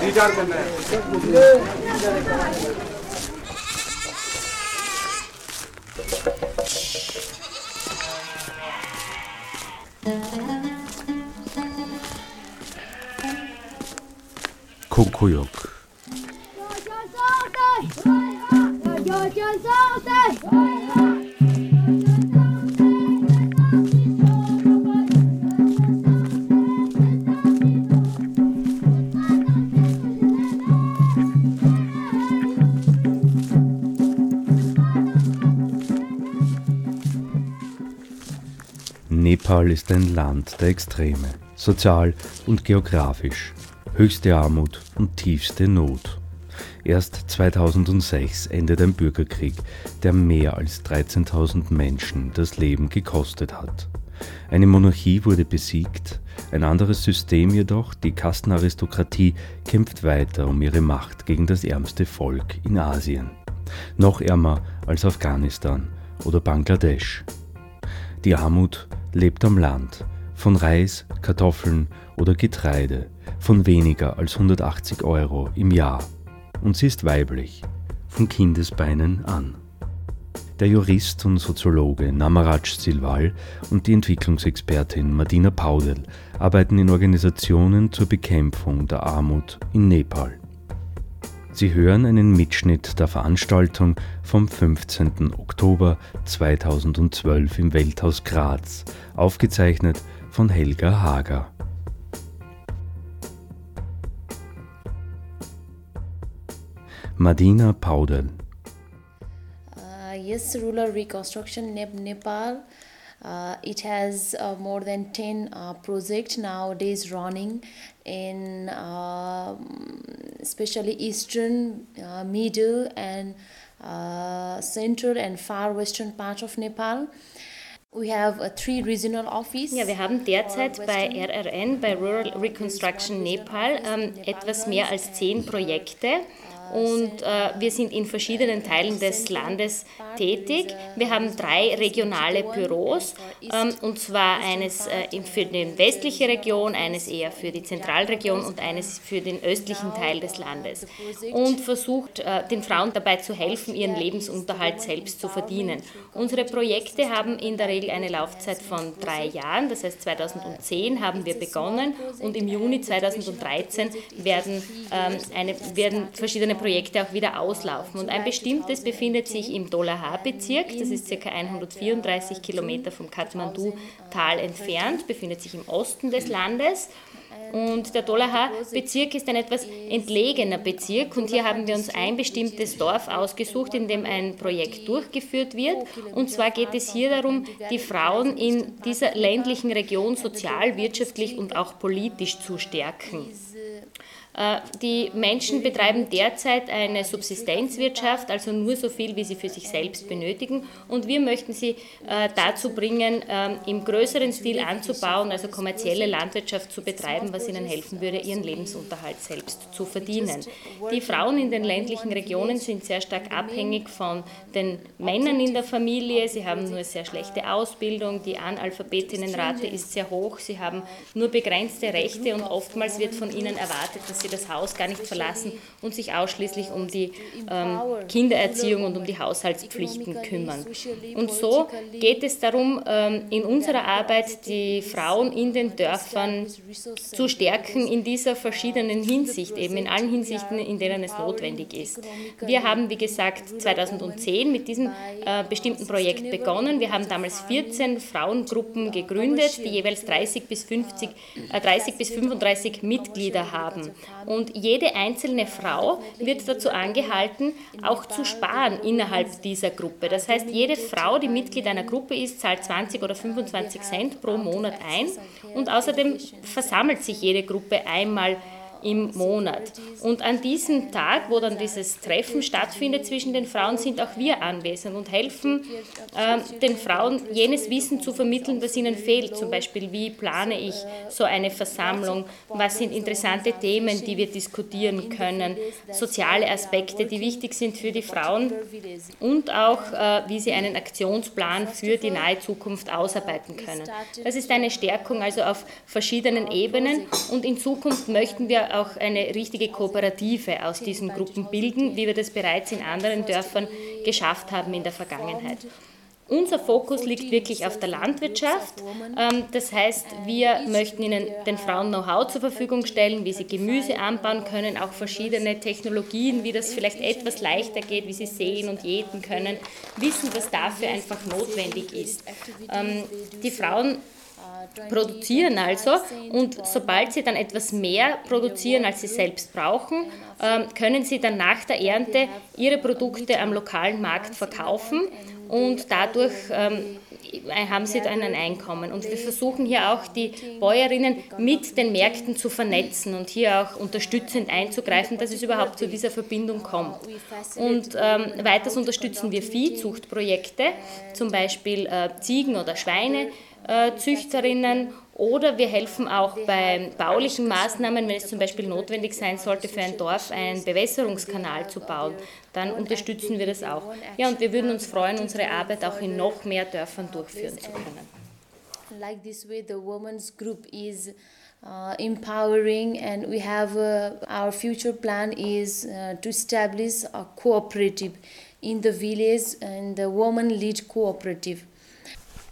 रिचार्ज करना है Nepal ist ein Land der Extreme, sozial und geografisch, höchste Armut und tiefste Not. Erst 2006 endet ein Bürgerkrieg, der mehr als 13.000 Menschen das Leben gekostet hat. Eine Monarchie wurde besiegt, ein anderes System jedoch, die Kastenaristokratie, kämpft weiter um ihre Macht gegen das ärmste Volk in Asien. Noch ärmer als Afghanistan oder Bangladesch. Die Armut lebt am Land, von Reis, Kartoffeln oder Getreide, von weniger als 180 Euro im Jahr. Und sie ist weiblich, von Kindesbeinen an. Der Jurist und Soziologe Namaraj Silwal und die Entwicklungsexpertin Madina Paudel arbeiten in Organisationen zur Bekämpfung der Armut in Nepal. Sie hören einen Mitschnitt der Veranstaltung vom 15. Oktober 2012 im Welthaus Graz, aufgezeichnet von Helga Hager. Madina Paudel Uh, yes, rural reconstruction Nep- Nepal. Uh, it has uh, more than 10 uh, projects nowadays running in especially eastern, uh, middle and uh, central and far western part of Nepal. We have uh, three regional office. Ja, wir haben derzeit bei RRN, bei Rural Reconstruction Nepal, ähm, etwas mehr als zehn Projekte. Und äh, wir sind in verschiedenen Teilen des Landes tätig. Wir haben drei regionale Büros, ähm, und zwar eines äh, für die westliche Region, eines eher für die Zentralregion und eines für den östlichen Teil des Landes. Und versucht äh, den Frauen dabei zu helfen, ihren Lebensunterhalt selbst zu verdienen. Unsere Projekte haben in der Regel eine Laufzeit von drei Jahren, das heißt 2010 haben wir begonnen und im Juni 2013 werden, ähm, eine, werden verschiedene Projekte auch wieder auslaufen. Und ein bestimmtes befindet sich im Dolaha-Bezirk, das ist ca. 134 Kilometer vom Kathmandu-Tal entfernt, befindet sich im Osten des Landes. Und der Dolaha-Bezirk ist ein etwas entlegener Bezirk und hier haben wir uns ein bestimmtes Dorf ausgesucht, in dem ein Projekt durchgeführt wird. Und zwar geht es hier darum, die Frauen in dieser ländlichen Region sozial, wirtschaftlich und auch politisch zu stärken. Äh, Die Menschen betreiben derzeit eine Subsistenzwirtschaft, also nur so viel, wie sie für sich selbst benötigen. Und wir möchten sie äh, dazu bringen, ähm, im größeren Stil anzubauen, also kommerzielle Landwirtschaft zu betreiben, was ihnen helfen würde, ihren Lebensunterhalt selbst zu verdienen. Die Frauen in den ländlichen Regionen sind sehr stark abhängig von den Männern in der Familie. Sie haben nur sehr schlechte Ausbildung, die Analphabetinnenrate ist sehr hoch, sie haben nur begrenzte Rechte und oftmals wird von ihnen erwartet, dass sie das Haus gar nicht verlassen und sich ausschließlich um die ähm, Kindererziehung und um die Haushaltspflichten kümmern. Und so geht es darum, ähm, in unserer Arbeit die Frauen in den Dörfern zu stärken in dieser verschiedenen Hinsicht, eben in allen Hinsichten, in denen es notwendig ist. Wir haben, wie gesagt, 2010 mit diesem äh, bestimmten Projekt begonnen. Wir haben damals 14 Frauengruppen gegründet, die jeweils 30 bis, 50, äh, 30 bis 35 Mitglieder haben. Und jede einzelne Frau wird dazu angehalten, auch zu sparen innerhalb dieser Gruppe. Das heißt, jede Frau, die Mitglied einer Gruppe ist, zahlt 20 oder 25 Cent pro Monat ein. Und außerdem versammelt sich jede Gruppe einmal im Monat. Und an diesem Tag, wo dann dieses Treffen stattfindet zwischen den Frauen, sind auch wir anwesend und helfen äh, den Frauen jenes Wissen zu vermitteln, das ihnen fehlt. Zum Beispiel, wie plane ich so eine Versammlung? Was sind interessante Themen, die wir diskutieren können? Soziale Aspekte, die wichtig sind für die Frauen und auch, äh, wie sie einen Aktionsplan für die nahe Zukunft ausarbeiten können. Das ist eine Stärkung also auf verschiedenen Ebenen und in Zukunft möchten wir auch eine richtige Kooperative aus diesen Gruppen bilden, wie wir das bereits in anderen Dörfern geschafft haben in der Vergangenheit. Unser Fokus liegt wirklich auf der Landwirtschaft. Ähm, das heißt, wir möchten ihnen den Frauen Know-how zur Verfügung stellen, wie sie Gemüse anbauen können, auch verschiedene Technologien, wie das vielleicht etwas leichter geht, wie sie säen und jäten können, wissen, was dafür einfach notwendig ist. Ähm, die Frauen produzieren also und sobald sie dann etwas mehr produzieren, als sie selbst brauchen, ähm, können sie dann nach der Ernte ihre Produkte am lokalen Markt verkaufen und dadurch ähm, haben sie dann ein Einkommen. Und wir versuchen hier auch die Bäuerinnen mit den Märkten zu vernetzen und hier auch unterstützend einzugreifen, dass es überhaupt zu dieser Verbindung kommt. Und ähm, weiters unterstützen wir Viehzuchtprojekte, zum Beispiel äh, Ziegen- oder Schweinezüchterinnen oder wir helfen auch bei baulichen Maßnahmen, wenn es zum Beispiel notwendig sein sollte, für ein Dorf einen Bewässerungskanal zu bauen. Dann unterstützen wir das auch. Ja, und wir würden uns freuen, unsere Arbeit auch in noch mehr Dörfern durchführen zu können. Like this way, the women's group is uh, empowering, and we have uh, our future plan is uh, to establish a cooperative in the village and the woman-led cooperative.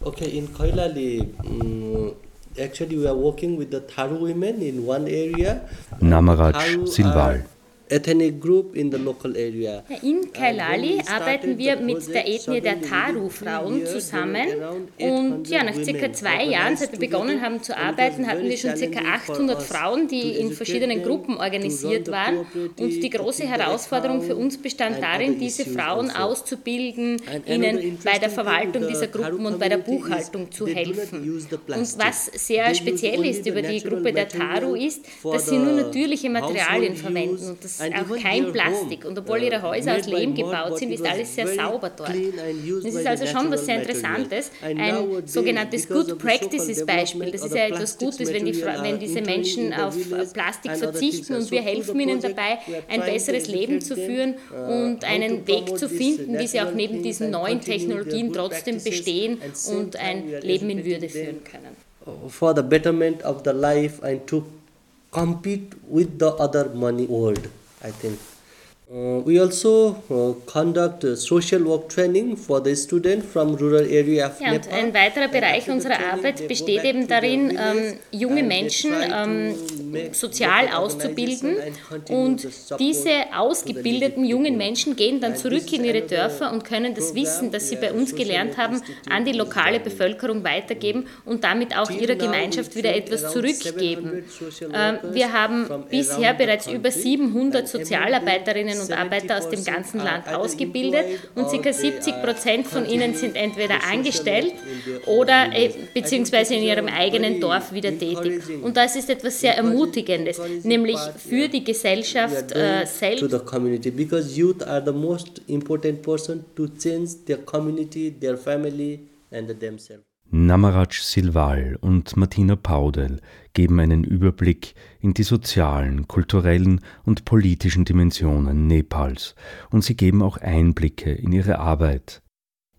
Okay, in Koilali, um, actually we are working with the Tharu women in one area. Namaraj Silval. Ethnic group in the local area. In Kailali arbeiten wir mit der Ethnie der Taru-Frauen zusammen. und ja, nach circa zwei Jahren, seit wir begonnen haben zu arbeiten, hatten wir schon circa 800 Frauen, die in verschiedenen Gruppen organisiert waren. und die große Herausforderung für uns bestand darin, diese Frauen auszubilden, ihnen bei der Verwaltung dieser Gruppen und bei der Buchhaltung zu helfen. Und was sehr speziell ist über die Gruppe der Taru ist, dass sie nur natürliche Materialien verwenden. Und das auch kein Plastik. Und obwohl ihre Häuser aus Lehm gebaut sind, ist alles sehr sauber dort. Das ist also schon was sehr Interessantes. Ein sogenanntes Good Practices Beispiel. Das ist ja etwas Gutes, wenn, die, wenn diese Menschen auf Plastik verzichten und wir helfen ihnen dabei, ein besseres Leben zu führen und einen Weg zu finden, wie sie auch neben diesen neuen Technologien trotzdem bestehen und ein Leben in Würde führen können. For the betterment of the life and to compete with the other money world. I think. Uh, we also uh, conduct uh, social work training for the student from rural area of Ja, Nepal. ein weiterer Bereich unserer Arbeit besteht eben darin, ähm, junge Menschen ähm, sozial auszubilden. Und diese ausgebildeten jungen Menschen gehen dann zurück in ihre Dörfer und können das Wissen, das sie bei uns gelernt haben, an die lokale Bevölkerung weitergeben und damit auch ihrer Gemeinschaft wieder etwas zurückgeben. Ähm, Wir haben bisher bereits über 700 Sozialarbeiterinnen und Arbeiter aus dem ganzen Land ausgebildet und ca. 70 Prozent von ihnen sind entweder angestellt oder äh, beziehungsweise in ihrem eigenen Dorf wieder tätig. Und das ist etwas sehr Ermutigendes, nämlich für die Gesellschaft äh, selbst. the community because youth are the most important person to change their community, their family and themselves. Namaraj Silval und Martina Paudel geben einen Überblick in die sozialen, kulturellen und politischen Dimensionen Nepals und sie geben auch Einblicke in ihre Arbeit.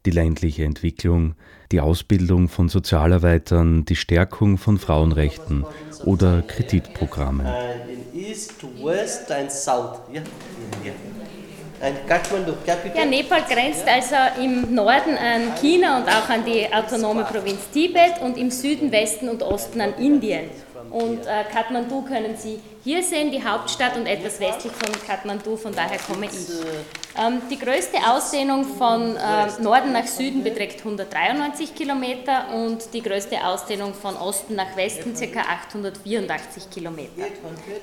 Die ländliche Entwicklung, die Ausbildung von Sozialarbeitern, die Stärkung von Frauenrechten oder Kreditprogramme. And in east, west and south, yeah, India. Ja, Nepal grenzt also im Norden an China und auch an die autonome Provinz Tibet und im Süden, Westen und Osten an Indien. Und äh, Kathmandu können Sie hier sehen, die Hauptstadt und etwas westlich von Kathmandu, von daher komme ich. Ähm, die größte Ausdehnung von äh, Norden nach Süden beträgt 193 Kilometer und die größte Ausdehnung von Osten nach Westen ca. 884 Kilometer.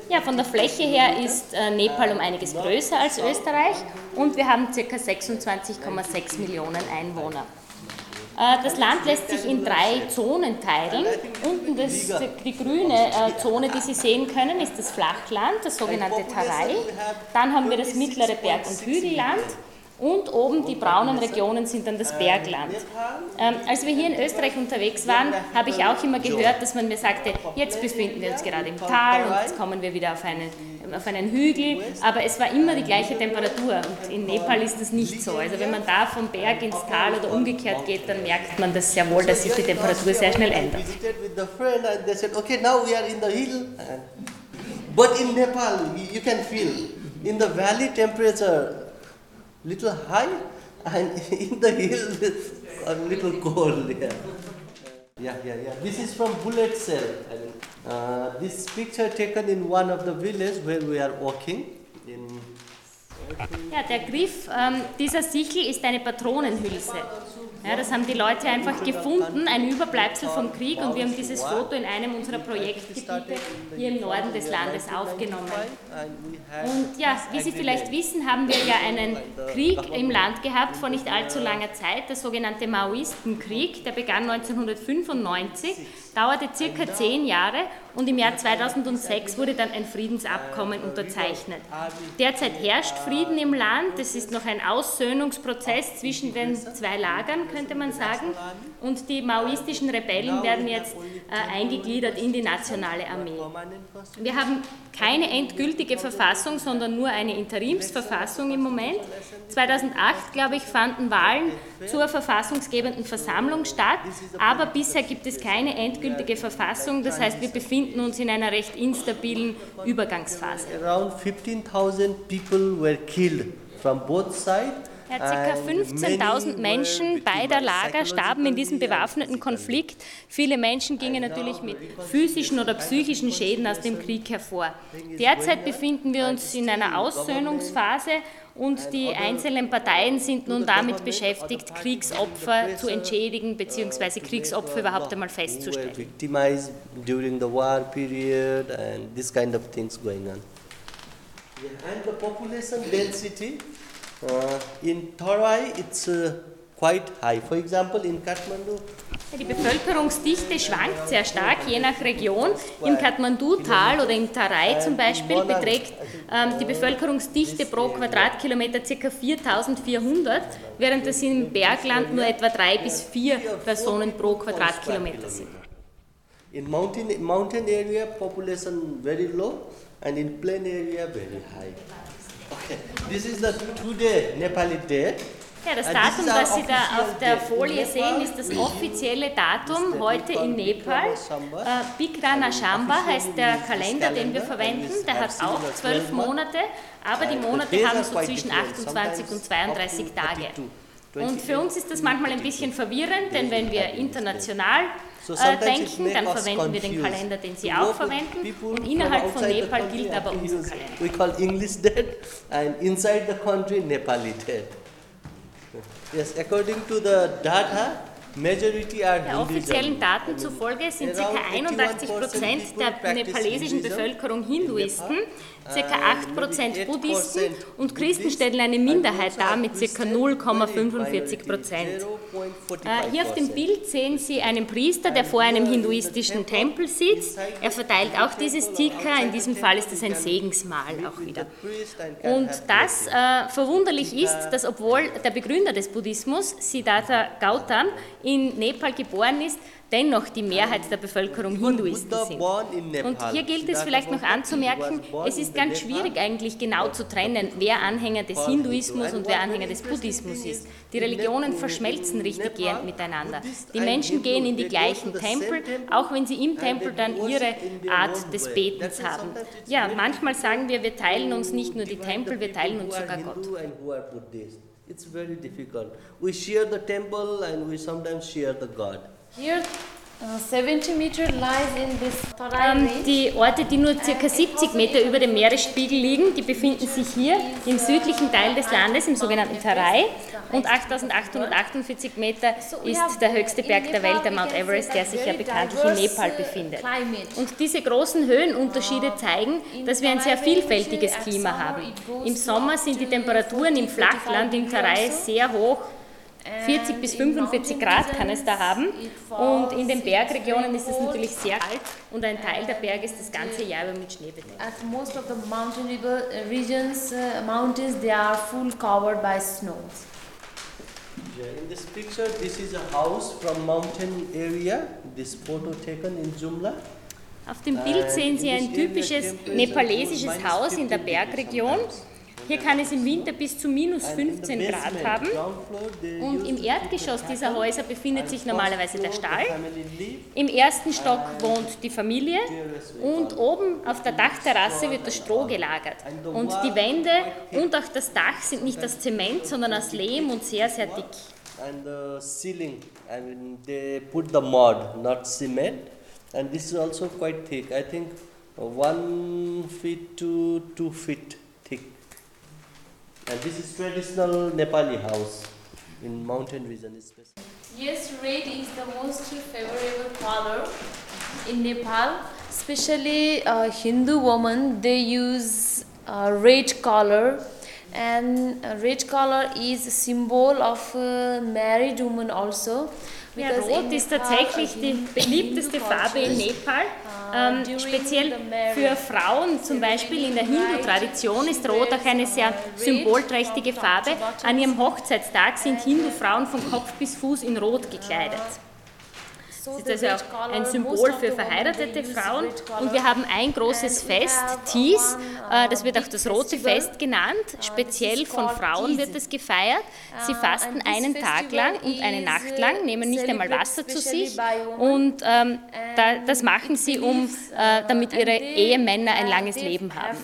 Ja, von der Fläche her ist äh, Nepal um einiges größer als Österreich und wir haben ca. 26,6 Millionen Einwohner. Äh, das Land lässt sich in drei Zonen teilen. Unten das, die grüne äh, Zone, die Sie sehen können, ist das Flachland, das sogenannte Tarai. Dann haben wir das mittlere Berg- und Hügelland. Und oben die braunen Regionen sind dann das Bergland. Ähm, als wir hier in Österreich unterwegs waren, habe ich auch immer gehört, dass man mir sagte, jetzt befinden wir uns gerade im Tal und jetzt kommen wir wieder auf einen, auf einen Hügel. Aber es war immer die gleiche Temperatur und in Nepal ist das nicht so. Also wenn man da vom Berg ins Tal oder umgekehrt geht, dann merkt man das sehr wohl, dass sich die Temperatur sehr schnell ändert. But in Nepal, you can feel in the valley temperature little high and in the hill a little cold. Yeah. Yeah, yeah, yeah. This is from Bullet Cell. Uh, this picture taken in one of the villages where we are walking. In ja, der Griff ähm, dieser Sichel ist eine Patronenhülse. Ja, das haben die Leute einfach gefunden, ein Überbleibsel vom Krieg und wir haben dieses Foto in einem unserer Projektgebiete hier im Norden des Landes aufgenommen. Und ja, wie Sie vielleicht wissen, haben wir ja einen Krieg im Land gehabt vor nicht allzu langer Zeit, der sogenannte Maoistenkrieg, der begann 1995, dauerte circa zehn Jahre und im Jahr 2006 wurde dann ein Friedensabkommen unterzeichnet. Derzeit herrscht Frieden im Land, es ist noch ein Aussöhnungsprozess zwischen den zwei Lagern, könnte man sagen, und die maoistischen Rebellen werden jetzt äh, eingegliedert in die nationale Armee. Wir haben keine endgültige Verfassung, sondern nur eine Interimsverfassung im Moment. 2008, glaube ich, fanden Wahlen zur verfassungsgebenden Versammlung statt, aber bisher gibt es keine endgültige Verfassung. Das heißt, wir befinden uns in einer recht instabilen Übergangsphase. Around 15.000 people were killed from both sides. Ja, ca. 15.000 Menschen beider Lager starben in diesem bewaffneten Konflikt. Viele Menschen gingen natürlich mit physischen oder psychischen Schäden aus dem Krieg hervor. Derzeit befinden wir uns in einer Aussöhnungsphase und die einzelnen Parteien sind nun damit beschäftigt, Kriegsopfer zu entschädigen bzw. Kriegsopfer überhaupt einmal festzustellen. and this kind of things going on. And the population density Uh, in Tarai, it's uh, quite high. For example, in Kathmandu, die Bevölkerungsdichte schwankt sehr stark, je nach Region. Im Kathmandu-Tal oder im Tarai zum Beispiel beträgt ähm, die Bevölkerungsdichte pro Quadratkilometer ca. 4400, während es im Bergland nur etwa drei bis vier Personen pro Quadratkilometer sind. In mountain, mountain area, population very low, and in plain area, very high. Okay, this is the today Nepali day. Ja, das Datum, das Sie da auf der Folie sehen, ist das offizielle Datum heute in Nepal. Äh, Bikrana Shamba heißt der Kalender, den wir verwenden. Der hat auch zwölf Monate, aber die Monate haben so zwischen 28 und 32 Tage. Und für uns ist das manchmal ein bisschen verwirrend, denn wenn wir international äh, denken, dann verwenden wir den Kalender, den Sie auch verwenden. Und innerhalb von Nepal gilt aber unser Kalender. We call English dead and inside the country Nepali dead. Yes, according to the data, der offiziellen Daten zufolge sind ca. 81 Prozent der nepalesischen Bevölkerung Hinduisten, ca. 8 Prozent Buddhisten und Christen stellen eine Minderheit dar mit ca. 0,45 Prozent. Äh, hier auf dem Bild sehen Sie einen Priester, der vor einem hinduistischen Tempel sitzt. Er verteilt auch diese Sticker, in diesem Fall ist es ein Segensmal auch wieder. Und das äh, verwunderlich ist, dass obwohl der Begründer des Buddhismus, Siddhartha Gautam, in Nepal geboren ist, dennoch die Mehrheit der Bevölkerung Hinduisten sind. Und hier gilt es vielleicht noch anzumerken, es ist ganz schwierig eigentlich genau zu trennen, wer Anhänger des Hinduismus und wer Anhänger des Buddhismus ist. Die Religionen verschmelzen richtig gehend miteinander. Die Menschen gehen in die gleichen Tempel, auch wenn sie im Tempel dann ihre Art des Betens haben. Ja, manchmal sagen wir, wir teilen uns nicht nur die Tempel, wir teilen uns sogar Gott. It's very difficult. We share the temple and we sometimes share the God. Here, uh, 70 meter lies in this ähm, die Orte, die nur ca. 70 Meter über dem Meeresspiegel liegen, die befinden sich hier im südlichen Teil des Landes, im sogenannten Tarai. Und 8848 Meter ist der höchste Berg der Welt, der Mount Everest, der sich ja bekanntlich in Nepal befindet. Und diese großen Höhenunterschiede zeigen, dass wir ein sehr vielfältiges Klima haben. Im Sommer sind die Temperaturen im Flachland, im Tarai, sehr hoch 40 bis 45 Grad kann es da haben. Und in den Bergregionen ist es natürlich sehr kalt und ein Teil der Berge ist das ganze Jahr über mit Schnee bedeckt. At most of the mountain river, uh, regions, uh, mountains, they are full covered by snows. Yeah, in this picture, this is a house from mountain area. This photo taken in Jumla. Auf dem Bild sehen Sie ein typisches nepalesisches Haus in der Bergregion. Hier kann es im Winter bis zu minus 15 Grad haben. Und im Erdgeschoss dieser Häuser befindet sich normalerweise der Stall. Im ersten Stock wohnt die Familie und oben auf der Dachterrasse wird das Stroh gelagert. Und die Wände und auch das Dach sind nicht aus Zement, sondern aus Lehm und sehr, sehr dick. And the ceiling, I mean, they put the mud, not cement. And this is also quite thick. I think one feet to two feet. And this is traditional Nepali house in mountain region especially. Yes, red is the most favorable color in Nepal. Especially uh, Hindu women, they use uh, red color, and uh, red color is a symbol of uh, married woman also. Ja, Because Rot ist tatsächlich die beliebteste Farbe in Nepal. Ähm, during speziell für Frauen, zum Beispiel in der Hindu-Tradition, ist Rot auch eine sehr symbolträchtige Farbe. An ihrem Hochzeitstag sind Hindu-Frauen von Kopf bis Fuß in Rot gekleidet. So Das ist red also auch color, ein Symbol für verheiratete Frauen. Und wir haben ein großes And we Fest, have Tis, one, äh, das wird auch das Rote. Fest genannt. Speziell von Frauen wird es gefeiert. Sie Uh, fasten einen Tag lang und eine Nacht lang, nehmen nicht einmal Wasser zu sich. Und ähm, da, das machen sie, um, äh, damit ihre Ehemänner ein langes Leben haben.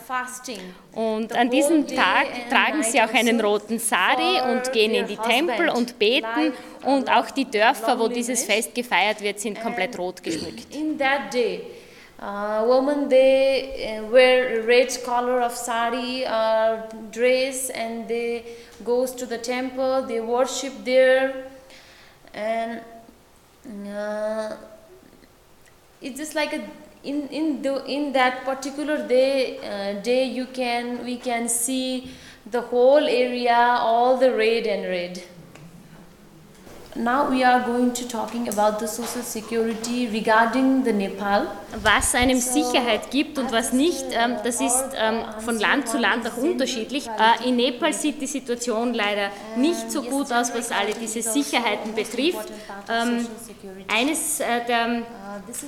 Und an diesem Tag tragen sie auch einen roten Sari und gehen in die Tempel und beten. Und auch die Dörfer, wo dieses. Fest gefeiert wird, sind komplett rot geschmückt. In that day, uh, women they uh, wear red color of sari or dress and they goes to the temple. They worship there, and uh, it's just like a in in the in that particular day uh, day you can we can see the whole area all the red and red now we are going to talking about the social security regarding the nepal Was einem Sicherheit gibt und was nicht, ähm, das ist ähm, von Land zu Land auch unterschiedlich. Äh, in Nepal sieht die Situation leider nicht so gut aus, was alle diese Sicherheiten betrifft. Ähm, eines äh, der,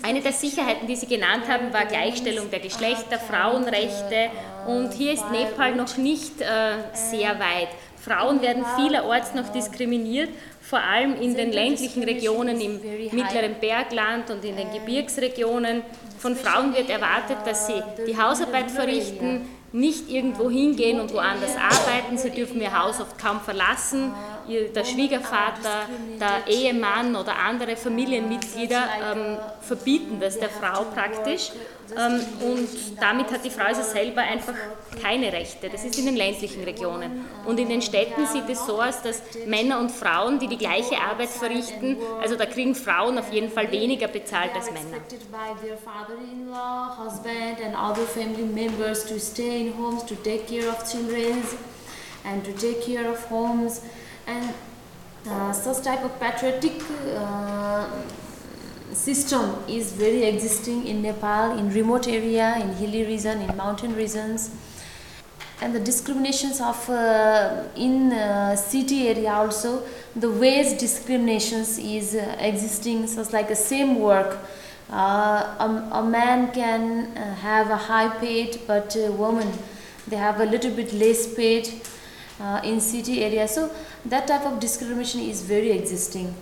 eine der Sicherheiten, die Sie genannt haben, war Gleichstellung der Geschlechter, Frauenrechte. Und hier ist Nepal noch nicht äh, sehr weit. Frauen werden vielerorts noch diskriminiert, vor allem in den ländlichen Regionen im mittleren Bergland und in den Gebirgsregionen. Von Frauen wird erwartet, dass sie die Hausarbeit verrichten, nicht irgendwo hingehen und woanders arbeiten. Sie dürfen ihr Haus oft kaum verlassen. Ihr, der Schwiegervater, der Ehemann oder andere Familienmitglieder ähm, verbieten das der Frau praktisch. Ähm, und damit hat die Frau also selber einfach keine Rechte. Das ist in den ländlichen Regionen. Und in den Städten sieht es so aus, dass Männer und Frauen, die die gleiche Arbeit verrichten, also da kriegen Frauen auf jeden Fall weniger bezahlt als Männer. and to take care of homes and uh, such type of patriotic uh, system is very existing in Nepal, in remote area, in hilly region, in mountain regions. And the discriminations of uh, in uh, city area also the ways discriminations is uh, existing. So it's like the same work. Uh, a, a man can uh, have a high paid but a woman they have a little bit less paid uh, in city area. So that type of discrimination is very existing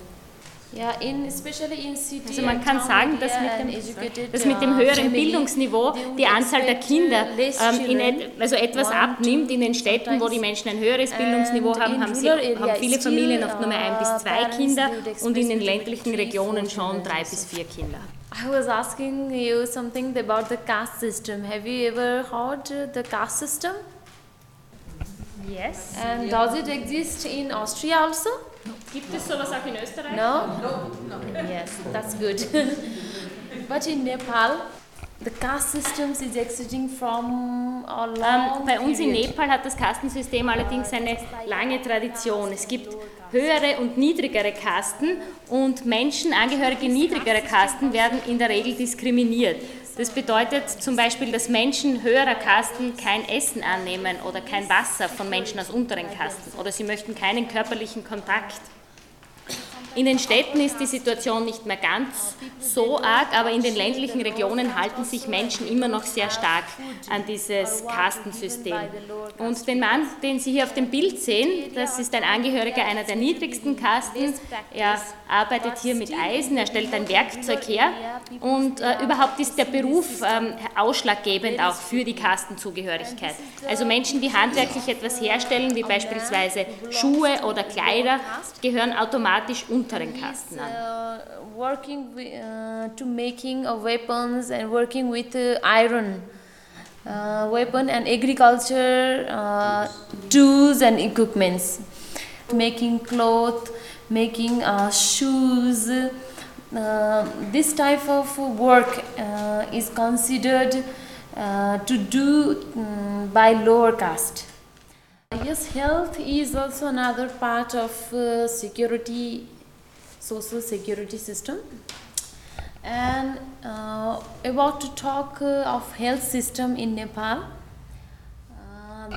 yeah, in, especially in city Also man kann sagen, dass mit dem, dass mit dem höheren Bildungsniveau die Anzahl der uh, Kinder ähm, et, also etwas abnimmt. In den Städten, wo die. Menschen ein höheres Bildungsniveau haben, haben, sie, haben viele Familien oft nur mehr ein bis uh, zwei Kinder und in den ländlichen Regionen schon drei bis vier Kinder. I was asking you something about the caste system. Have you ever heard the caste system? Yes. And does it exist in Austria also? Gibt es sowas auch in Österreich? No? Yes, that's good. but in Nepal, The caste systems is existing from a Ähm, long bei uns in. Nepal hat das Kastensystem allerdings eine lange Tradition. Es gibt höhere und niedrigere Kasten und Menschen, Angehörige niedrigerer Kasten, werden in der Regel diskriminiert. Das bedeutet zum Beispiel, dass Menschen höherer Kasten kein Essen annehmen oder kein Wasser von Menschen aus unteren Kasten oder sie möchten keinen körperlichen Kontakt. In den Städten ist die Situation nicht mehr ganz so arg, aber in den ländlichen Regionen halten sich Menschen immer noch sehr stark an dieses Kastensystem. Und den Mann, den Sie hier auf dem Bild sehen, das ist ein Angehöriger einer der niedrigsten Kasten. Er arbeitet hier mit Eisen, er stellt ein Werkzeug her und äh, überhaupt ist der Beruf ähm, ausschlaggebend auch für die Kastenzugehörigkeit. Also Menschen, die handwerklich etwas herstellen, wie beispielsweise Schuhe oder Kleider, gehören automatisch unteren Kasten an. Uh, working uh, to making of weapons and working with uh, iron uh, weapon and agriculture uh, tools and equipments making cloth making uh, shoes this type of work uh, is considered uh, to do mm, by lower caste Yes, health is also another part of uh, security, social security system. And uh, about to talk uh, of health system in Nepal,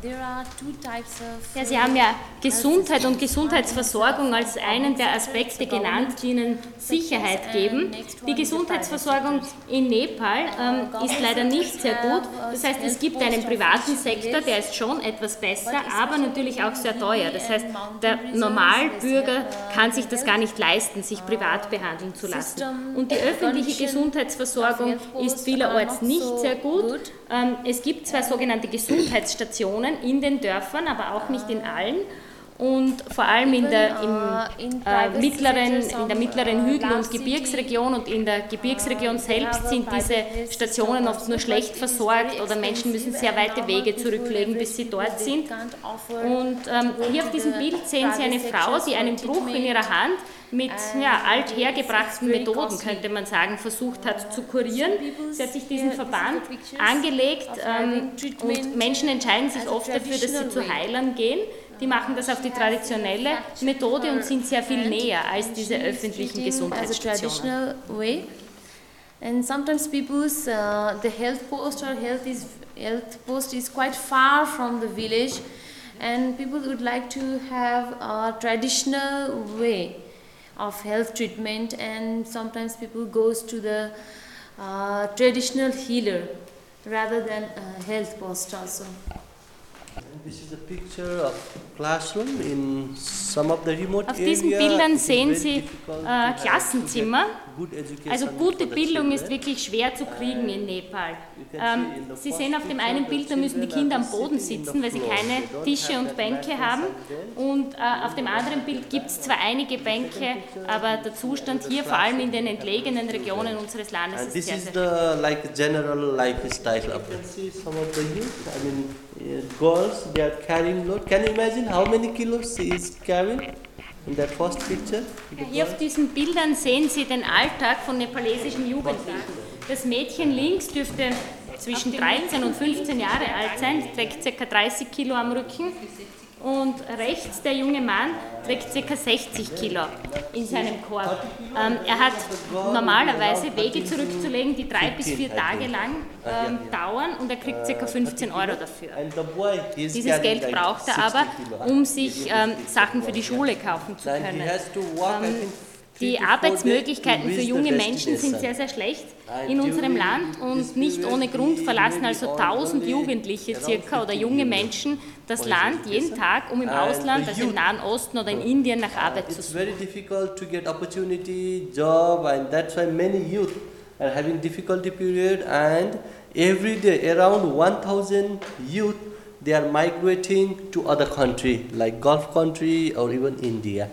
Ja, Sie haben ja Gesundheit und Gesundheitsversorgung als einen der Aspekte genannt, die Ihnen Sicherheit geben. Die Gesundheitsversorgung in Nepal ähm, ist leider nicht sehr gut. Das heißt, es gibt einen privaten Sektor, der ist schon etwas besser, aber natürlich auch sehr teuer. Das heißt, der Normalbürger kann sich das gar nicht leisten, sich privat behandeln zu lassen. Und die öffentliche Gesundheitsversorgung ist vielerorts nicht sehr gut. Ähm, Es gibt zwar sogenannte Gesundheitsstationen in den Dörfern, aber auch nicht in allen. Und vor allem in der, im, äh, mittleren, in der mittleren Hügel- und Gebirgsregion und in der Gebirgsregion selbst sind diese Stationen oft nur schlecht versorgt oder Menschen müssen sehr weite Wege zurücklegen, bis sie dort sind. Und ähm, hier auf diesem Bild sehen Sie eine Frau, die einen Bruch in ihrer Hand mit ja, althergebrachten Methoden, könnte man sagen, versucht hat zu kurieren. Sie hat sich diesen Verband angelegt ähm, und Menschen entscheiden sich oft dafür, dass sie zu Heilern gehen. Die machen das auf die traditionelle Methode und sind sehr viel näher als diese öffentlichen treating as a Gesundheitsstationen. And sometimes people's uh, the health post or health is health post is quite far from the village, and people would like to have a traditional way of health treatment. And sometimes people goes to the uh, traditional healer rather than a health post also. This is a picture of classroom in some of the remote Auf diesen area. Bildern sehen Sie äh, Klassenzimmer. Also gute Bildung ist wirklich schwer zu kriegen in Nepal. Ähm, see in the Sie sehen auf dem picture einen the Bild, da müssen die Kinder am are Boden sitting in the sitzen, weil sie keine They don't Tische have und Bänke haben. Und äh, auf dem anderen Bild gibt es zwar einige Bänke, aber der Zustand hier, vor allem in den entlegenen Regionen unseres Landes, And ist this sehr, is sehr the like general lifestyle of it. Uh, girls they are carrying load. Can you imagine how many kilos she is carrying in first picture? Ja, Hier auf diesen Bildern sehen Sie den Alltag von nepalesischen Jugendlichen. Das Mädchen links dürfte zwischen 13 und 15 Jahre alt sein, trägt ca. 30 Kilo am Rücken. Und rechts der junge Mann trägt ca. 60 Kilo in seinem Korb. Ähm, er hat normalerweise Wege zurückzulegen, die drei bis vier Tage lang ähm, dauern und er kriegt ca. 15 Euro dafür. Dieses Geld braucht er 60 aber, um sich ähm, Sachen für die Schule kaufen zu können. Die Arbeitsmöglichkeiten für junge Menschen sind sehr, sehr schlecht in unserem Land und nicht ohne Grund verlassen also earned 1000 only Jugendliche circa oder 50 junge Menschen das Land jeden. Tag, um im And Ausland, also im Nahen Osten oder in Indien nach Arbeit zu It's suchen. very difficult to get opportunity, job, and that's why many youth are having difficulty period. And every day, around 1,000 youth they are migrating to other country like Gulf country or even India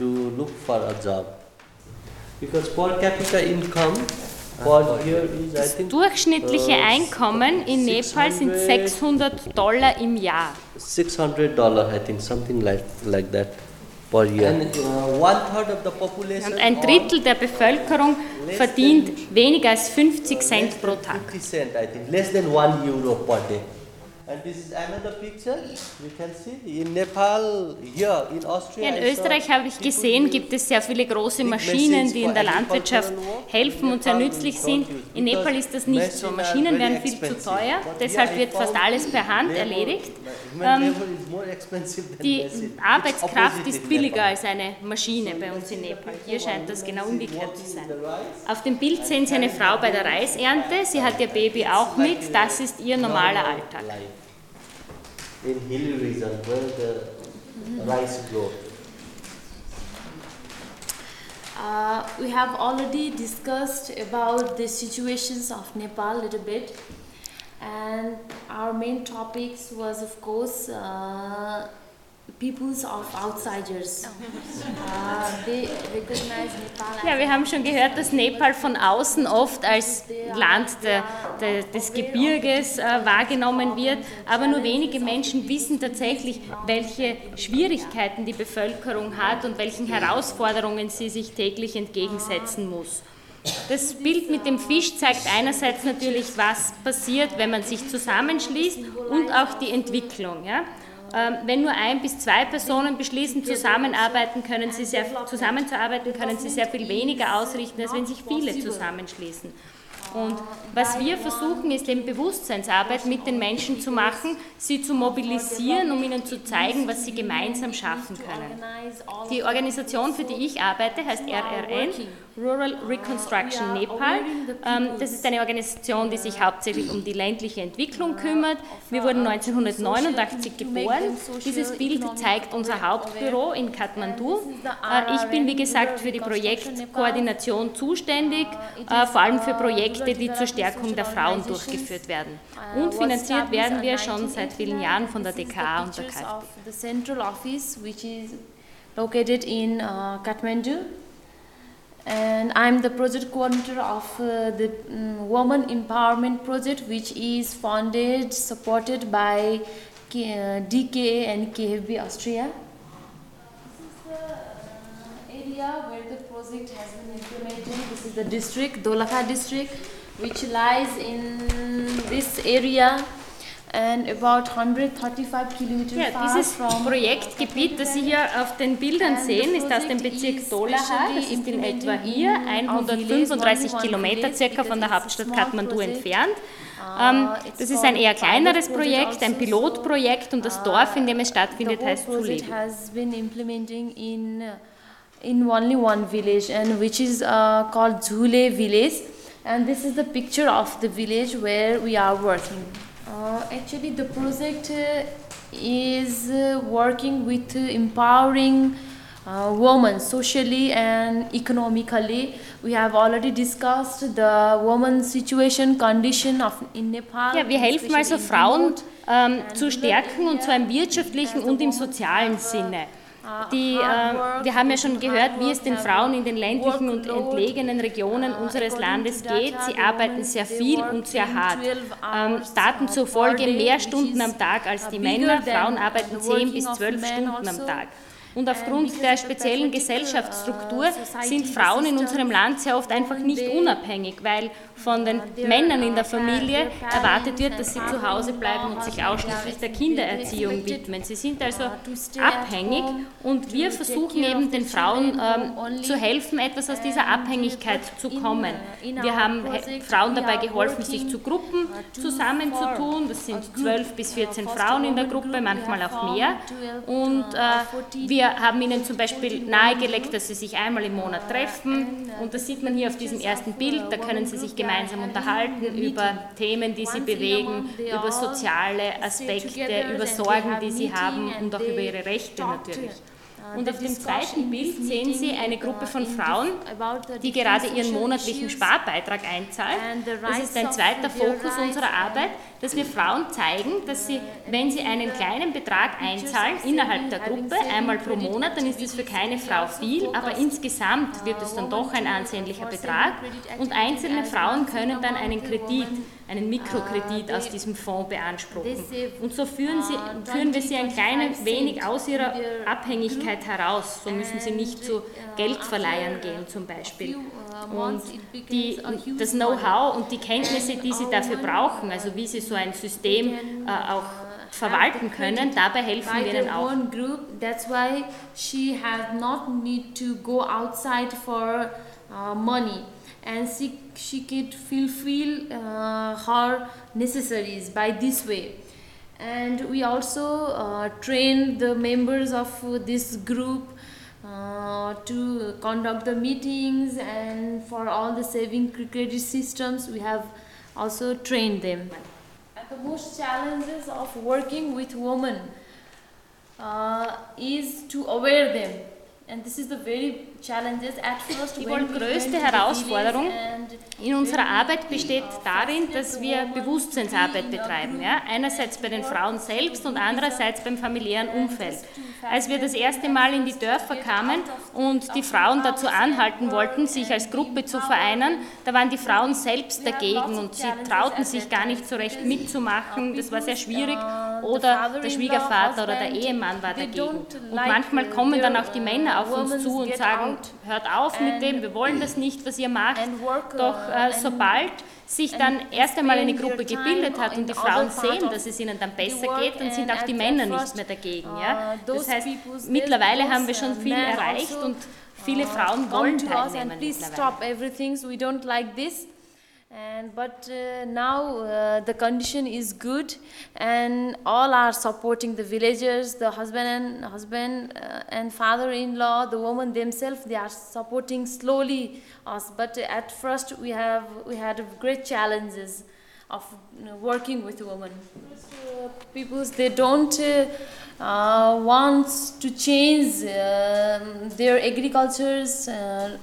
to look for a job. Because per capita income for here is I think Durchschnittliche äh, Einkommen in Nepal sind 600 Dollar im Jahr. 600 dollar I think something like like that. per year. And uh, one third of the population. Und ein Drittel der Bevölkerung verdient weniger als 50 Cent pro Tag. In Österreich habe ich gesehen, gibt es sehr viele große Maschinen, die in der Landwirtschaft helfen und sehr nützlich sind. In Nepal ist das nicht so. Maschinen werden viel zu teuer, deshalb wird fast alles per Hand erledigt. Ähm, die Arbeitskraft ist billiger als eine Maschine bei uns in Nepal. Hier scheint das genau umgekehrt zu sein. Auf dem Bild sehen Sie eine Frau bei der Reisernte. Sie hat ihr Baby auch mit. Das ist ihr normaler Alltag. In hilly region where the rice grow. Uh, we have already discussed about the situations of Nepal a little bit, and our main topics was, of course, uh, peoples of outsiders. Recognize Nepal Ja, wir haben schon gehört, dass Nepal von außen oft als Land der, der, des Gebirges äh, wahrgenommen wird, aber nur wenige Menschen wissen tatsächlich, welche Schwierigkeiten die Bevölkerung hat und welchen Herausforderungen sie sich täglich entgegensetzen muss. Das Bild mit dem Fisch zeigt einerseits natürlich, was passiert, wenn man sich zusammenschließt und auch die Entwicklung. Ja? Ähm, Wenn nur ein bis zwei Personen beschließen, zusammenarbeiten, können sie sehr, zusammenzuarbeiten, können sie sehr viel weniger ausrichten, als wenn sich viele zusammenschließen. Und was wir versuchen, ist eben Bewusstseinsarbeit mit den Menschen zu machen, sie zu mobilisieren, um ihnen zu zeigen, was sie gemeinsam schaffen können. Die Organisation, für die ich arbeite, heißt RRN, Rural Reconstruction Nepal. Ähm, Das ist eine Organisation, die sich hauptsächlich um die ländliche Entwicklung kümmert. Wir wurden 1989 geboren. Dieses Bild zeigt unser Hauptbüro in Kathmandu. Äh, Ich bin, wie gesagt, für die Projektkoordination zuständig, äh, vor allem für Projekte, die zur Stärkung der Frauen durchgeführt werden. Und finanziert werden wir schon seit vielen Jahren von der DKA und der KfW. Kathmandu. And I'm the project coordinator of uh, the mm, Women Empowerment Project, which is funded, supported by K- uh, DKA and KFB Austria. This is the uh, area where the project has been implemented. This is the district, Dolakha district, which lies in this area and about 135 kilometers Ja, dieses from Projektgebiet, das Sie hier auf den Bildern sehen, ist aus dem Bezirk Dolaha. Das ist in etwa hier, 135 Kilometer circa von der Hauptstadt Kathmandu entfernt. Ähm, Das ist ein eher kleineres Projekt, ein Pilotprojekt und das Dorf, in dem es stattfindet, heißt project In only one village and which is uh, called Zule village. And this is the picture of the village where we are working. Uh, actually the project uh, is uh, working with uh, empowering uh, women socially and economically. We have already discussed the woman's situation condition of in nepal Ja, wir helfen also Frauen ähm, zu stärken und zwar im wirtschaftlichen und im sozialen Sinne. Die, äh, wir haben ja schon gehört, wie es den Frauen in den ländlichen und entlegenen Regionen unseres Landes geht. Sie arbeiten sehr viel und sehr hart. Ähm, Daten zufolge mehr Stunden am Tag als die Männer. Frauen arbeiten 10 bis 12 Stunden am Tag. Und aufgrund der speziellen Gesellschaftsstruktur sind Frauen in unserem Land sehr oft einfach nicht unabhängig, weil von den Männern in der Familie erwartet wird, dass sie zu Hause bleiben und sich ausschließlich der Kindererziehung widmen. Sie sind also abhängig und wir versuchen eben den Frauen ähm, zu helfen, etwas aus dieser Abhängigkeit zu kommen. Wir haben Frauen dabei geholfen, sich zu Gruppen zusammenzutun. Das sind 12 bis 14 Frauen in der Gruppe, manchmal auch mehr. Und äh, wir haben ihnen zum Beispiel nahegelegt, dass sie sich einmal im Monat treffen. Und das sieht man hier auf diesem ersten Bild. Da können sie sich gemeinsam unterhalten über Themen, die sie bewegen, über soziale Aspekte, über Sorgen, die sie haben und auch über ihre Rechte natürlich. Und auf dem zweiten Bild sehen Sie eine Gruppe von Frauen, die gerade ihren monatlichen Sparbeitrag einzahlen. Das ist ein zweiter Fokus unserer Arbeit, dass wir Frauen zeigen, dass sie, wenn sie einen kleinen Betrag einzahlen innerhalb der Gruppe, einmal pro Monat, dann ist es für keine Frau viel, aber insgesamt wird es dann doch ein ansehnlicher Betrag. und einzelne Frauen können dann einen Kredit, einen Mikrokredit aus diesem Fonds beanspruchen. Und so führen, sie, führen wir sie ein kleines wenig aus ihrer Abhängigkeit heraus. So müssen sie nicht zu Geldverleihern gehen zum Beispiel. Und die, das Know-how und die Kenntnisse, die sie dafür brauchen, also wie sie so ein System äh, auch verwalten können, dabei helfen wir ihnen auch. Group. That's why she has not need to go outside for uh, money and she, she could fulfill uh, her necessities by this way. And we also uh, train the members of this group uh, to conduct the meetings and for all the saving credit systems we have also trained them. The most challenges of working with women uh, is to aware them. And this is the very Die größte Herausforderung in unserer Arbeit besteht darin, dass wir Bewusstseinsarbeit betreiben. Ja? Einerseits bei den Frauen selbst und andererseits beim familiären Umfeld. Als wir das erste Mal in die Dörfer kamen und die Frauen dazu anhalten wollten, sich als Gruppe zu vereinen, da waren die Frauen selbst dagegen und sie trauten sich gar nicht so recht mitzumachen. Das war sehr schwierig. Oder der Schwiegervater oder der Ehemann war dagegen. Und manchmal kommen dann auch die Männer auf uns zu und sagen, hört auf mit dem, wir wollen das nicht, was ihr macht. Doch äh, sobald sich dann erst einmal eine Gruppe gebildet hat und die Frauen sehen, dass es ihnen dann besser geht, dann sind auch die Männer nicht mehr dagegen. Ja? Uh, das heißt, mittlerweile haben wir schon viel erreicht und viele uh, Frauen wollen teilnehmen mittlerweile and but uh, now uh, the condition is good and all are supporting the villagers the husband and husband uh, and father-in-law the woman themselves they are supporting slowly us. But at first we have we had great challenges of you know, working with women. Peoples they don't uh, want to change um, their agricultures uh,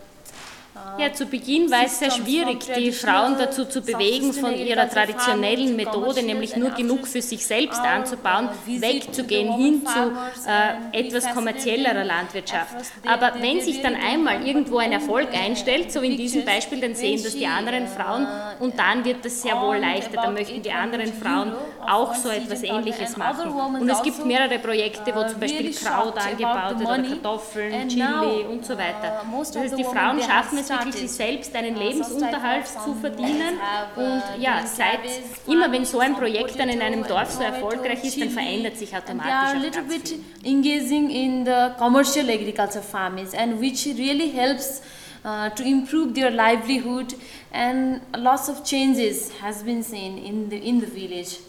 Ja, zu Beginn war es sehr schwierig, die Frauen dazu zu bewegen, von ihrer traditionellen Methode, nämlich nur genug für sich selbst anzubauen, wegzugehen hin zu äh, etwas kommerziellerer Landwirtschaft. Aber wenn sich dann einmal irgendwo ein Erfolg einstellt, so in diesem Beispiel, dann sehen das die anderen Frauen und dann wird das sehr wohl leichter. Dann möchten die anderen Frauen auch so etwas Ähnliches machen. Und es gibt mehrere Projekte, wo zum Beispiel Kraut angebaut wird oder Kartoffeln, Chili und so weiter. Das heißt, die Frauen schaffen es es wirklich, sich selbst einen Lebensunterhalt zu verdienen. Und ja, seit immer wenn so ein Projekt dann in einem Dorf so erfolgreich ist, dann verändert sich automatisch auch ganz viel. engaging in the commercial agriculture farming and which really helps uh, to improve their livelihood and lots of changes has been seen in the in the village.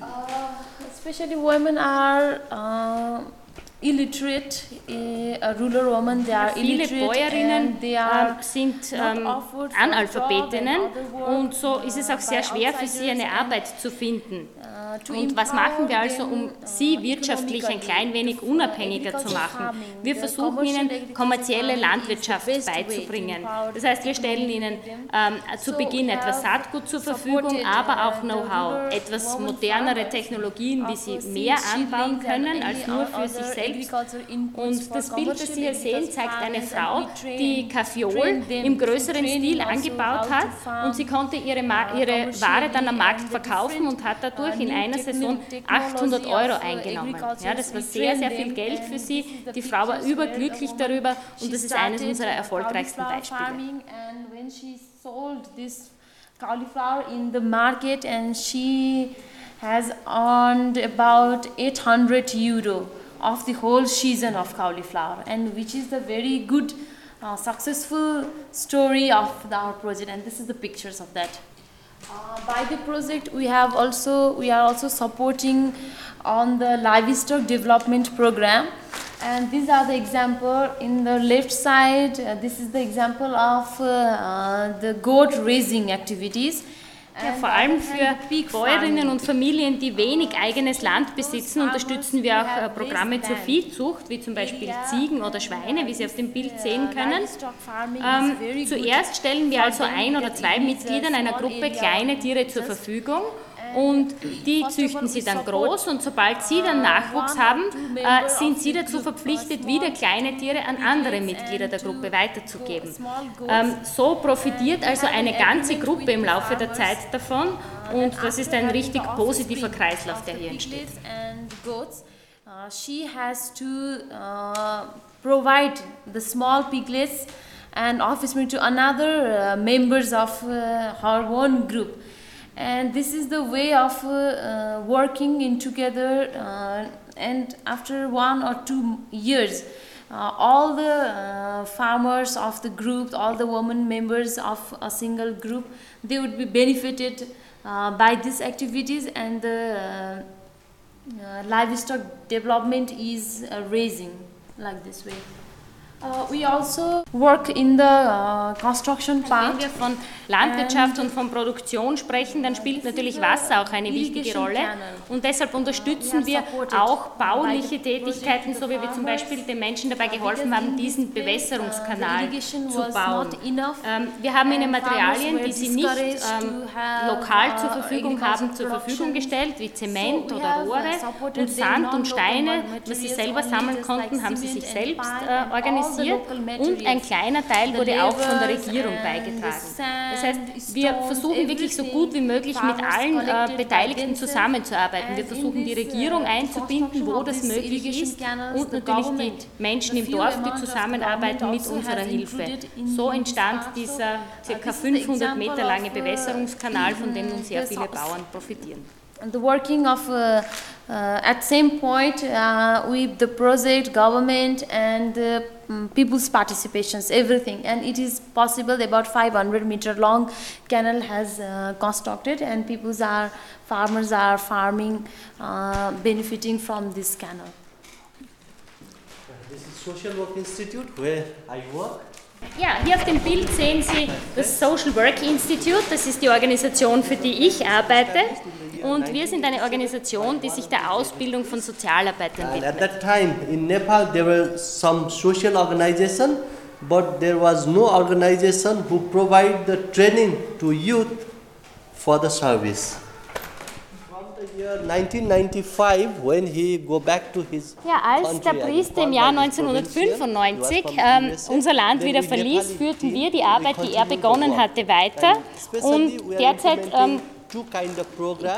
Uh, especially women are uh, illiterate, uh, rural women, they are Viele Bäuerinnen ähm, sind ähm, Analphabetinnen und so ist es auch sehr schwer für sie eine Arbeit zu finden. Und was machen wir also, um sie wirtschaftlich ein klein wenig unabhängiger zu machen? Wir versuchen ihnen kommerzielle Landwirtschaft beizubringen. Das heißt, wir stellen ihnen ähm, zu Beginn etwas Saatgut zur Verfügung, aber auch Know-how, etwas modernere Technologien, wie sie mehr anbauen können als nur für sich selbst. Und das Bild, das Sie hier sehen, zeigt eine Frau, die Kaffeol im größeren Stil angebaut hat und sie konnte ihre, ihre Ware dann am Markt verkaufen und hat dadurch in einer Saison 800 Euro eingenommen. Ja, das war sehr, sehr viel Geld für sie. Die Frau war überglücklich darüber und das ist eines unserer erfolgreichsten Beispiele. cauliflower in the market and she has earned about 800 euro of the whole season of cauliflower and which is the very good uh, successful story of our project and this is the pictures of that by the project, we have also we are also supporting on the livestock development program, and these are the example in the left side. Uh, this is the example of uh, uh the goat raising activities. Ja, vor allem für Bäuerinnen und Familien, die wenig eigenes Land besitzen, unterstützen wir auch äh, Programme zur Viehzucht, wie zum Beispiel Ziegen oder Schweine, wie Sie auf dem Bild sehen können. Ähm, zuerst stellen wir also ein oder zwei Mitgliedern einer Gruppe kleine Tiere zur Verfügung und die züchten sie dann groß und sobald sie dann Nachwuchs haben, äh, sind sie dazu verpflichtet, wieder kleine Tiere an andere Mitglieder der Gruppe weiterzugeben. Ähm, so profitiert also eine ganze Gruppe im Laufe der Zeit davon und das ist ein richtig positiver Kreislauf, der hier entsteht. she has to uh, provide the small piglets and offspring to another uh, members of uh, her own group and this is the way of uh, uh, working in together uh, and after one or two years uh, all the uh, farmers of the group all the women members of a single group they would be benefited uh, by these activities and the livestock development is raising like this way uh, we also work in the uh, construction Wenn part wir von Landwirtschaft und von Produktion sprechen, dann spielt natürlich Wasser auch eine wichtige Rolle. Und deshalb unterstützen wir auch bauliche Tätigkeiten, so wie wir zum Beispiel den Menschen dabei geholfen haben, diesen Bewässerungskanal zu bauen. Ähm, wir haben ihnen Materialien, die sie nicht ähm, lokal zur Verfügung haben, zur Verfügung gestellt, wie Zement oder Rohre und Sand und Steine, was sie selber sammeln konnten, haben sie sich selbst äh, organisiert und ein kleiner Teil wurde auch von der Regierung beigetragen. Das heißt, wir versuchen wirklich so gut wie möglich mit allen äh, Beteiligten zusammenzuarbeiten. Wir versuchen die Regierung einzubinden, wo das möglich ist und natürlich die Menschen im Dorf, die zusammenarbeiten mit unserer Hilfe. So entstand dieser ca. 500 Meter lange Bewässerungskanal, von dem nun sehr viele Bauern profitieren. And the working of uh, uh, at same point uh, with the project government and the mm, people's participations everything and it is possible about 500 meter long canal has uh, constructed and people's are farmers are farming uh, benefiting from this canal This is Social Work Institute where I work. Ja, hier auf dem Bild sehen Sie das Social Work Institute. Das ist die Organisation, für die ich arbeite. Und wir sind eine Organisation, die sich der Ausbildung von Sozialarbeitern And at widmet. that time in Nepal there were some social organization, but there was no organization who provide the training to youth for the service. From the year 1995, when he go back to his Ja, als der Priester im Jahr former his provincial, 1995 he was from ähm, unser Land wieder verließ, führten wir die Arbeit, die er begonnen hatte, weiter. Und derzeit ähm,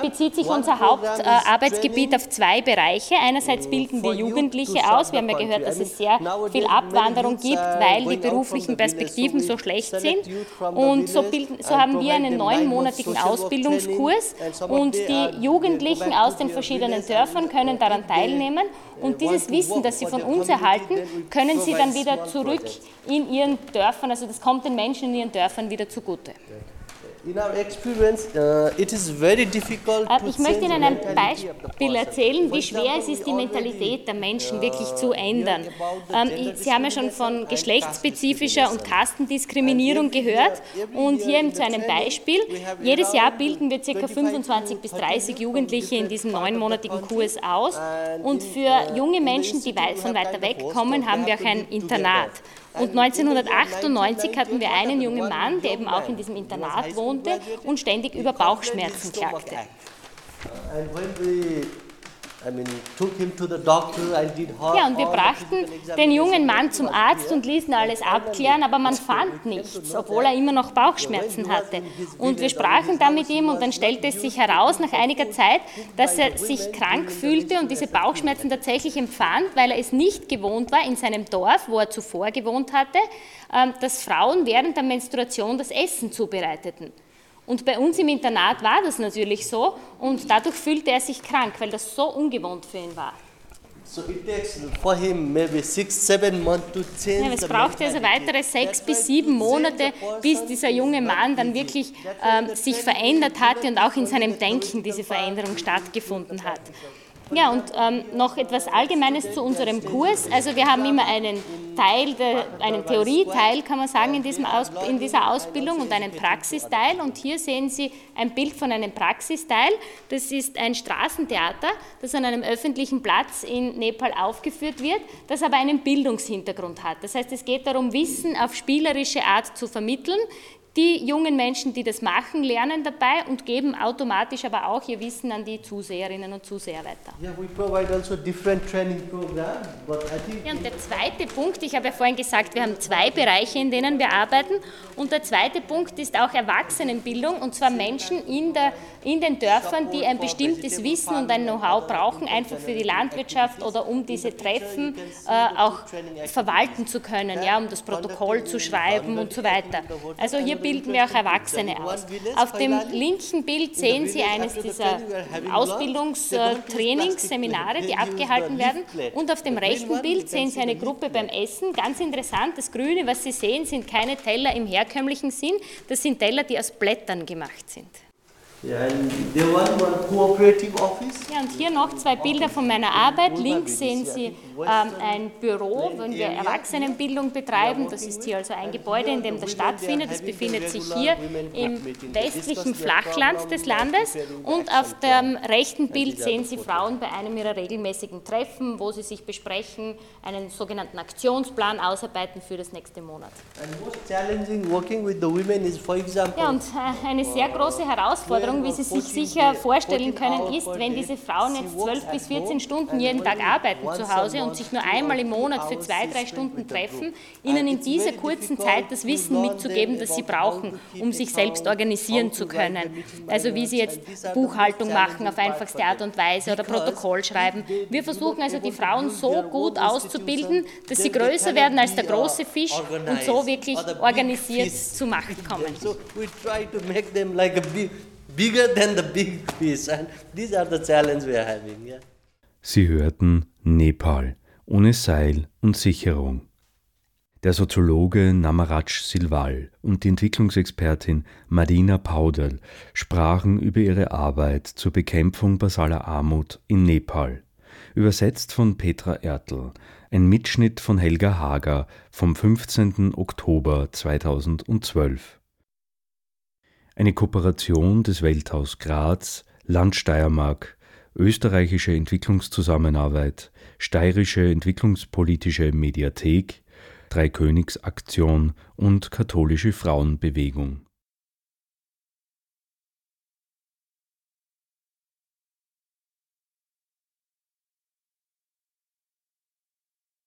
bezieht sich unser Hauptarbeitsgebiet training auf zwei Bereiche. Einerseits bilden wir Jugendliche aus. Wir haben ja gehört, dass es sehr viel Abwanderung youths gibt, weil die beruflichen Perspektiven so schlecht sind. Und so, bilden, so haben wir einen neunmonatigen Ausbildungskurs und die go Jugendlichen aus den verschiedenen Dörfern and, können uh, daran teilnehmen. uh, Und dieses Wissen, das sie von uns erhalten, können sie dann wieder zurück in ihren Dörfern, also das kommt den Menschen in ihren Dörfern wieder zugute. In our experience, uh, it is very difficult Äh, to Ich möchte Ihnen ein Beispiel erzählen, wie schwer es ist, die Mentalität der Menschen wirklich uh, zu ändern. heard about the Ähm, Sie haben ja schon von geschlechtsspezifischer und. Kastendiskriminierung gehört. Und year hier eben zu einem Beispiel. Jedes Jahr bilden wir ca. 25 25 bis 30 from Jugendliche in diesem neunmonatigen. Kurs aus. And Und für junge Menschen, die von weiter weg kommen, haben wir auch ein Internat. Und And in the year 1998 hatten wir einen jungen 1998 Mann, der eben auch in diesem Internat wohnte und ständig über Bauchschmerzen klagte. And when I mean, took him to the doctor and did all, Ja, und wir brachten den jungen Mann zum Arzt und ließen alles abklären, aber man fand nichts, obwohl er immer noch Bauchschmerzen hatte. Und wir sprachen da mit ihm und dann stellte es sich heraus nach einiger Zeit, dass er sich krank fühlte und diese Bauchschmerzen tatsächlich empfand, weil er es nicht gewohnt war in seinem Dorf, wo er zuvor gewohnt hatte, ähm, dass Frauen während der Menstruation das Essen zubereiteten. Und bei uns im Internat war das natürlich so und dadurch fühlte er sich krank, weil das so ungewohnt für ihn war. So it takes for him maybe six, seven months to change Ja, es brauchte also weitere sechs bis sieben Monate, bis dieser junge Mann dann wirklich ähm, sich verändert hatte und auch in seinem Denken diese Veränderung stattgefunden hat. Ja, und ähm, noch etwas Allgemeines zu unserem Kurs. Also wir haben immer einen Teil, der, einen Theorieteil, kann man sagen, in, diesem Aus, in dieser Ausbildung und einen Praxisteil. Und hier sehen Sie ein Bild von einem Praxisteil. Das ist ein Straßentheater, das an einem öffentlichen Platz in Nepal aufgeführt wird, das aber einen Bildungshintergrund hat. Das heißt, es geht darum, Wissen auf spielerische Art zu vermitteln, Die jungen Menschen, die das machen, lernen dabei und geben automatisch aber auch ihr Wissen an die Zuseherinnen und Zuseher weiter. Yeah, we provide also different training programs, but I think Ja, und der zweite Punkt, ich habe ja vorhin gesagt, wir haben zwei Bereiche, in denen wir arbeiten. Und der zweite Punkt ist auch Erwachsenenbildung, und zwar Menschen in, der, in den Dörfern, die ein bestimmtes Wissen und ein Know-how brauchen, einfach für die Landwirtschaft oder um diese Treffen äh, auch verwalten zu können, ja, um das Protokoll zu schreiben und so weiter. Also hier bilden wir auch Erwachsene aus. Auf dem linken Bild sehen Sie eines dieser Ausbildungstrainingsseminare, die abgehalten werden. Und auf dem rechten Bild sehen Sie eine Gruppe beim Essen. Ganz interessant, das Grüne, was Sie sehen, sind keine Teller im herkömmlichen Sinn, das sind Teller, die aus Blättern gemacht sind. Ja, und hier noch zwei Bilder von meiner Arbeit. Links sehen Sie ein Büro, wenn wir Erwachsenenbildung betreiben. Das ist hier also ein Gebäude, in dem das stattfindet. Das befindet sich hier im westlichen Flachland des Landes. Und auf dem rechten Bild sehen Sie Frauen bei einem ihrer regelmäßigen Treffen, wo sie sich besprechen, einen sogenannten Aktionsplan ausarbeiten für das nächste Monat. Ja, und äh, eine sehr große Herausforderung, wie Sie sich sicher vorstellen können, ist, wenn diese Frauen jetzt 12 bis 14 Stunden jeden Tag arbeiten zu Hause und sich nur einmal im Monat für zwei, drei Stunden treffen, ihnen in dieser kurzen Zeit das Wissen mitzugeben, das sie brauchen, um sich selbst organisieren zu können. Also wie sie jetzt Buchhaltung machen auf einfachste Art und Weise oder Protokoll schreiben. Wir versuchen also die Frauen so gut auszubilden, dass sie größer werden als der große Fisch und so wirklich organisiert zu Macht kommen. So we try to make them like a big, bigger than the big fish, and these are the challenge we are having. Yeah. Sie hörten Nepal ohne Seil und Sicherung. Der Soziologe Namaraj Silval und die Entwicklungsexpertin Marina Paudel sprachen über ihre Arbeit zur Bekämpfung basaler Armut in Nepal. Übersetzt von Petra Ertl. Ein Mitschnitt von Helga Hager vom 15. Oktober 2012. Eine Kooperation des Welthaus Graz, Land Steiermark, österreichische Entwicklungszusammenarbeit, steirische entwicklungspolitische Mediathek, Dreikönigsaktion und katholische Frauenbewegung.